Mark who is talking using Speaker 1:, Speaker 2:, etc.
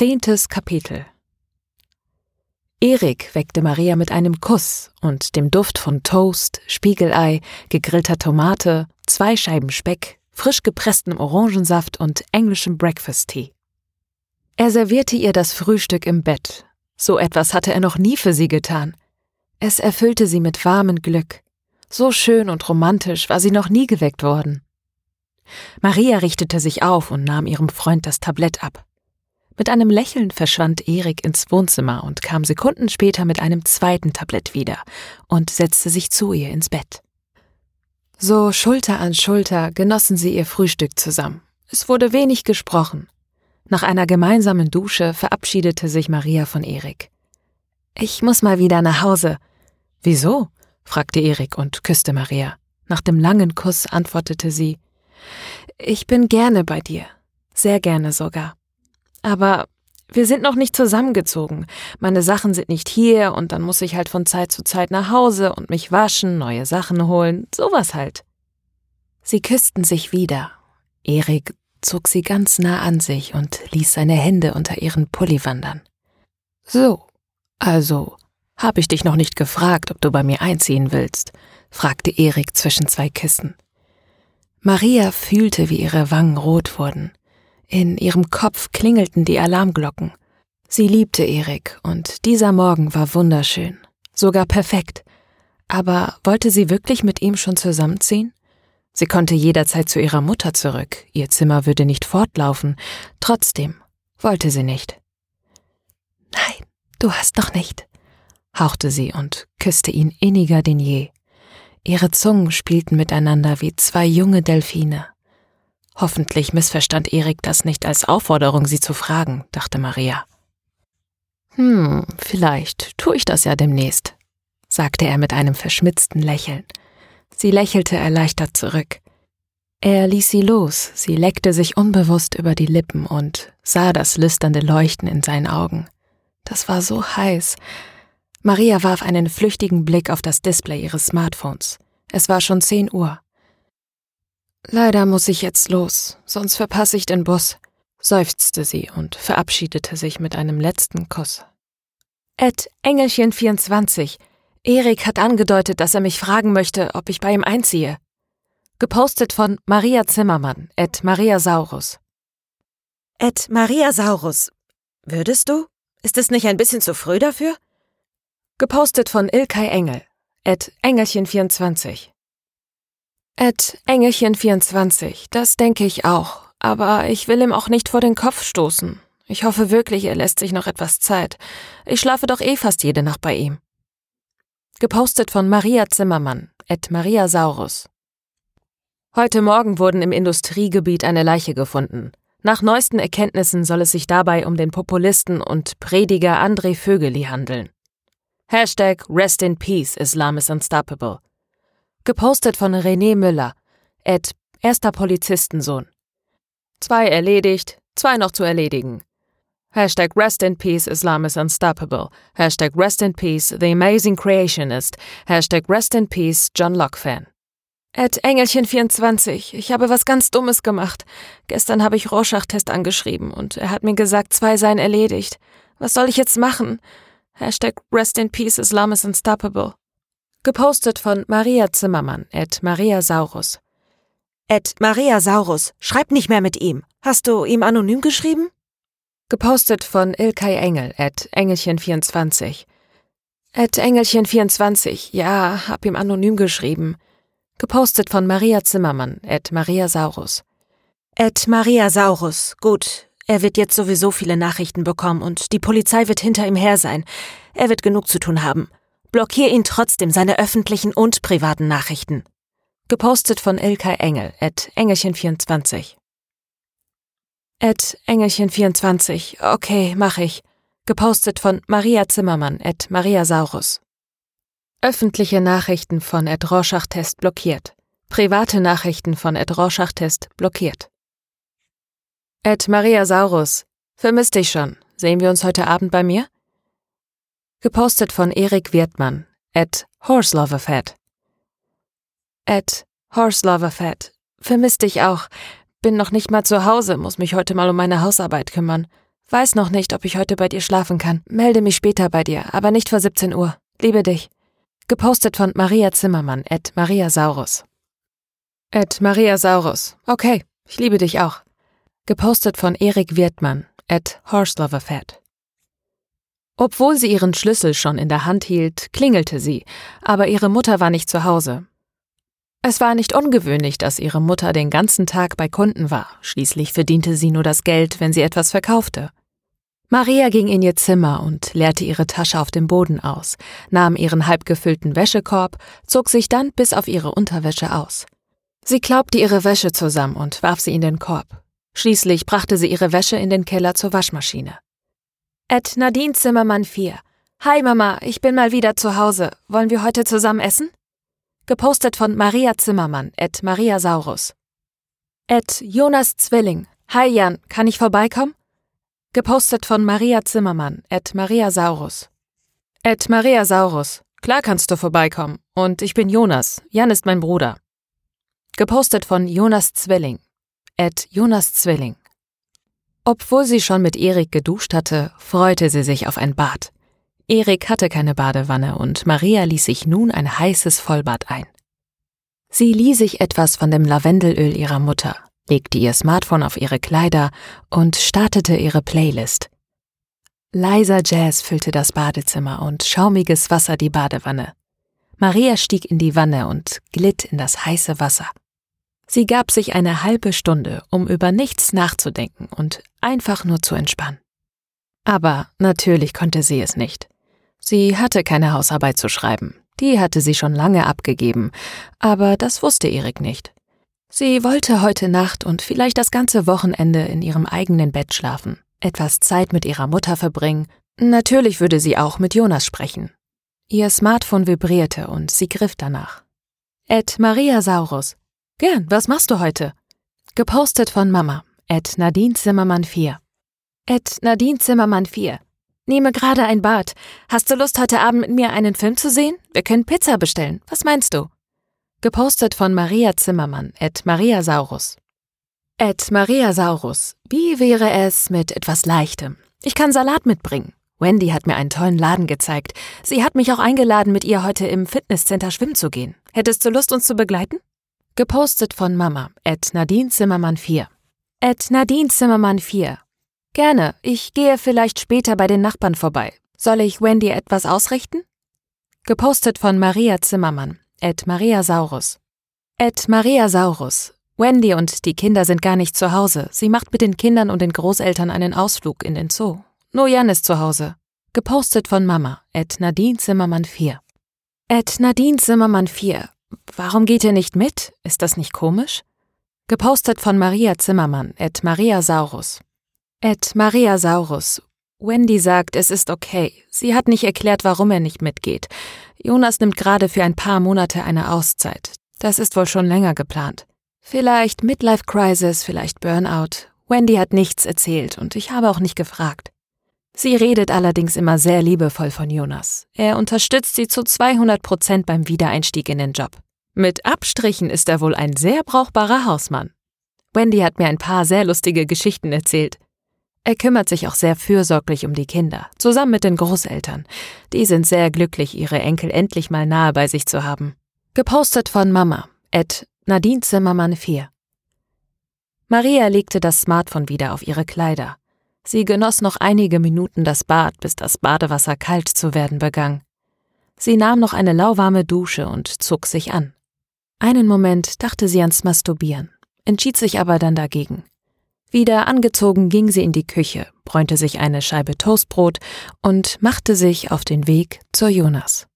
Speaker 1: Zehntes Kapitel Erik weckte Maria mit einem Kuss und dem Duft von Toast, Spiegelei, gegrillter Tomate, zwei Scheiben Speck, frisch gepresstem Orangensaft und englischem Breakfast-Tea. Er servierte ihr das Frühstück im Bett. So etwas hatte er noch nie für sie getan. Es erfüllte sie mit warmem Glück. So schön und romantisch war sie noch nie geweckt worden. Maria richtete sich auf und nahm ihrem Freund das Tablett ab. Mit einem Lächeln verschwand Erik ins Wohnzimmer und kam Sekunden später mit einem zweiten Tablett wieder und setzte sich zu ihr ins Bett. So Schulter an Schulter genossen sie ihr Frühstück zusammen. Es wurde wenig gesprochen. Nach einer gemeinsamen Dusche verabschiedete sich Maria von Erik. Ich muss mal wieder nach Hause. Wieso? fragte Erik und küsste Maria. Nach dem langen Kuss antwortete sie Ich bin gerne bei dir. Sehr gerne sogar. Aber wir sind noch nicht zusammengezogen. Meine Sachen sind nicht hier und dann muss ich halt von Zeit zu Zeit nach Hause und mich waschen, neue Sachen holen, sowas halt. Sie küssten sich wieder. Erik zog sie ganz nah an sich und ließ seine Hände unter ihren Pulli wandern. So, also, hab ich dich noch nicht gefragt, ob du bei mir einziehen willst? fragte Erik zwischen zwei Kissen. Maria fühlte, wie ihre Wangen rot wurden. In ihrem Kopf klingelten die Alarmglocken. Sie liebte Erik und dieser Morgen war wunderschön, sogar perfekt. Aber wollte sie wirklich mit ihm schon zusammenziehen? Sie konnte jederzeit zu ihrer Mutter zurück, ihr Zimmer würde nicht fortlaufen, trotzdem wollte sie nicht. Nein, du hast noch nicht, hauchte sie und küsste ihn inniger denn je. Ihre Zungen spielten miteinander wie zwei junge Delfine. Hoffentlich missverstand Erik das nicht als Aufforderung, sie zu fragen, dachte Maria. Hm, vielleicht tue ich das ja demnächst, sagte er mit einem verschmitzten Lächeln. Sie lächelte erleichtert zurück. Er ließ sie los, sie leckte sich unbewusst über die Lippen und sah das lüsternde Leuchten in seinen Augen. Das war so heiß. Maria warf einen flüchtigen Blick auf das Display ihres Smartphones. Es war schon zehn Uhr. Leider muss ich jetzt los, sonst verpasse ich den Bus, seufzte sie und verabschiedete sich mit einem letzten Kuss. Ed Engelchen24. Erik hat angedeutet, dass er mich fragen möchte, ob ich bei ihm einziehe. Gepostet von Maria Zimmermann, Ed Maria Saurus.
Speaker 2: Ed Maria Saurus. Würdest du? Ist es nicht ein bisschen zu früh dafür?
Speaker 1: Gepostet von Ilkay Engel, Ed Engelchen24. Ed Engelchen24, das denke ich auch. Aber ich will ihm auch nicht vor den Kopf stoßen. Ich hoffe wirklich, er lässt sich noch etwas Zeit. Ich schlafe doch eh fast jede Nacht bei ihm. Gepostet von Maria Zimmermann, Ed Maria Saurus. Heute Morgen wurden im Industriegebiet eine Leiche gefunden. Nach neuesten Erkenntnissen soll es sich dabei um den Populisten und Prediger André Vögeli handeln. Hashtag Rest in Peace, Islam is Unstoppable. Gepostet von René Müller. Ed, erster Polizistensohn. Zwei erledigt, zwei noch zu erledigen. Hashtag Rest in Peace Islam is Unstoppable. Hashtag Rest in Peace The Amazing Creationist. Hashtag Rest in Peace John Locke Fan. Ed Engelchen24, ich habe was ganz Dummes gemacht. Gestern habe ich Rorschach-Test angeschrieben und er hat mir gesagt, zwei seien erledigt. Was soll ich jetzt machen? Hashtag Rest in Peace Islam is Unstoppable. Gepostet von Maria Zimmermann, at Maria Saurus.
Speaker 2: Ed Maria Saurus, schreib nicht mehr mit ihm. Hast du ihm anonym geschrieben?
Speaker 1: Gepostet von Ilkay Engel, at Engelchen24. At Engelchen24, ja, hab ihm anonym geschrieben. Gepostet von Maria Zimmermann, at Maria Saurus.
Speaker 2: Ed Maria Saurus, gut. Er wird jetzt sowieso viele Nachrichten bekommen und die Polizei wird hinter ihm her sein. Er wird genug zu tun haben. Blockier ihn trotzdem seine öffentlichen und privaten Nachrichten.
Speaker 1: Gepostet von Ilkay Engel, at Engelchen24. At Engelchen24, okay, mach ich. Gepostet von Maria Zimmermann, at Maria Saurus. Öffentliche Nachrichten von Ed Rorschach-Test blockiert. Private Nachrichten von Ed Rorschach-Test blockiert. Ed Maria Saurus, vermisst dich schon. Sehen wir uns heute Abend bei mir? Gepostet von Erik Wirtmann, at Horseloverfat. At Horseloverfat. Vermisst dich auch. Bin noch nicht mal zu Hause, muss mich heute mal um meine Hausarbeit kümmern.
Speaker 2: Weiß noch nicht, ob ich heute bei dir schlafen kann. Melde mich später bei dir, aber nicht vor 17 Uhr. Liebe dich. Gepostet von Maria Zimmermann, at Maria Saurus.
Speaker 1: At Maria Saurus. Okay, ich liebe dich auch. Gepostet von Erik Wirtmann, at Horseloverfat. Obwohl sie ihren Schlüssel schon in der Hand hielt, klingelte sie, aber ihre Mutter war nicht zu Hause. Es war nicht ungewöhnlich, dass ihre Mutter den ganzen Tag bei Kunden war, schließlich verdiente sie nur das Geld, wenn sie etwas verkaufte. Maria ging in ihr Zimmer und leerte ihre Tasche auf dem Boden aus, nahm ihren halbgefüllten Wäschekorb, zog sich dann bis auf ihre Unterwäsche aus. Sie klaubte ihre Wäsche zusammen und warf sie in den Korb. Schließlich brachte sie ihre Wäsche in den Keller zur Waschmaschine.
Speaker 2: Ed Nadine Zimmermann 4. Hi Mama, ich bin mal wieder zu Hause. Wollen wir heute zusammen essen? Gepostet von Maria Zimmermann, Ed Maria Saurus. Ed Jonas Zwilling. Hi Jan, kann ich vorbeikommen?
Speaker 1: Gepostet von Maria Zimmermann, at Maria Saurus. At Maria Saurus. Klar kannst du vorbeikommen. Und ich bin Jonas. Jan ist mein Bruder. Gepostet von Jonas Zwilling. At Jonas Zwilling. Obwohl sie schon mit Erik geduscht hatte, freute sie sich auf ein Bad. Erik hatte keine Badewanne und Maria ließ sich nun ein heißes Vollbad ein. Sie lieh sich etwas von dem Lavendelöl ihrer Mutter, legte ihr Smartphone auf ihre Kleider und startete ihre Playlist. Leiser Jazz füllte das Badezimmer und schaumiges Wasser die Badewanne. Maria stieg in die Wanne und glitt in das heiße Wasser. Sie gab sich eine halbe Stunde, um über nichts nachzudenken und einfach nur zu entspannen. Aber natürlich konnte sie es nicht. Sie hatte keine Hausarbeit zu schreiben, die hatte sie schon lange abgegeben, aber das wusste Erik nicht. Sie wollte heute Nacht und vielleicht das ganze Wochenende in ihrem eigenen Bett schlafen, etwas Zeit mit ihrer Mutter verbringen. Natürlich würde sie auch mit Jonas sprechen. Ihr Smartphone vibrierte und sie griff danach. Ed Maria Saurus. Gern, was machst du heute? Gepostet von Mama. Ed Nadine Zimmermann 4.
Speaker 2: Ed Nadine Zimmermann 4. Nehme gerade ein Bad. Hast du Lust, heute Abend mit mir einen Film zu sehen? Wir können Pizza bestellen. Was meinst du?
Speaker 1: Gepostet von Maria Zimmermann, at Maria Saurus. At Maria Saurus, wie wäre es mit etwas Leichtem? Ich kann Salat mitbringen. Wendy hat mir einen tollen Laden gezeigt. Sie hat mich auch eingeladen, mit ihr heute im Fitnesscenter schwimmen zu gehen. Hättest du Lust, uns zu begleiten? Gepostet von Mama, at Nadine Zimmermann 4.
Speaker 2: At Nadine Zimmermann 4. Gerne, ich gehe vielleicht später bei den Nachbarn vorbei. Soll ich Wendy etwas ausrichten?
Speaker 1: Gepostet von Maria Zimmermann, Ed Maria Saurus. Ed Maria Saurus. Wendy und die Kinder sind gar nicht zu Hause. Sie macht mit den Kindern und den Großeltern einen Ausflug in den Zoo. Nur Jan ist zu Hause. Gepostet von Mama, Ed Nadine Zimmermann 4. Ed Nadine Zimmermann 4. Warum geht ihr nicht mit? Ist das nicht komisch? Gepostet von Maria Zimmermann, Ed Maria Saurus. Ed Maria Saurus. Wendy sagt, es ist okay. Sie hat nicht erklärt, warum er nicht mitgeht. Jonas nimmt gerade für ein paar Monate eine Auszeit. Das ist wohl schon länger geplant. Vielleicht Midlife Crisis, vielleicht Burnout. Wendy hat nichts erzählt und ich habe auch nicht gefragt. Sie redet allerdings immer sehr liebevoll von Jonas. Er unterstützt sie zu 200 Prozent beim Wiedereinstieg in den Job. Mit Abstrichen ist er wohl ein sehr brauchbarer Hausmann. Wendy hat mir ein paar sehr lustige Geschichten erzählt. Er kümmert sich auch sehr fürsorglich um die Kinder, zusammen mit den Großeltern. Die sind sehr glücklich, ihre Enkel endlich mal nahe bei sich zu haben. Gepostet von Mama, Ed Nadine Zimmermann 4. Maria legte das Smartphone wieder auf ihre Kleider. Sie genoss noch einige Minuten das Bad, bis das Badewasser kalt zu werden begann. Sie nahm noch eine lauwarme Dusche und zog sich an. Einen Moment dachte sie ans Masturbieren, entschied sich aber dann dagegen. Wieder angezogen ging sie in die Küche, bräunte sich eine Scheibe Toastbrot und machte sich auf den Weg zur Jonas.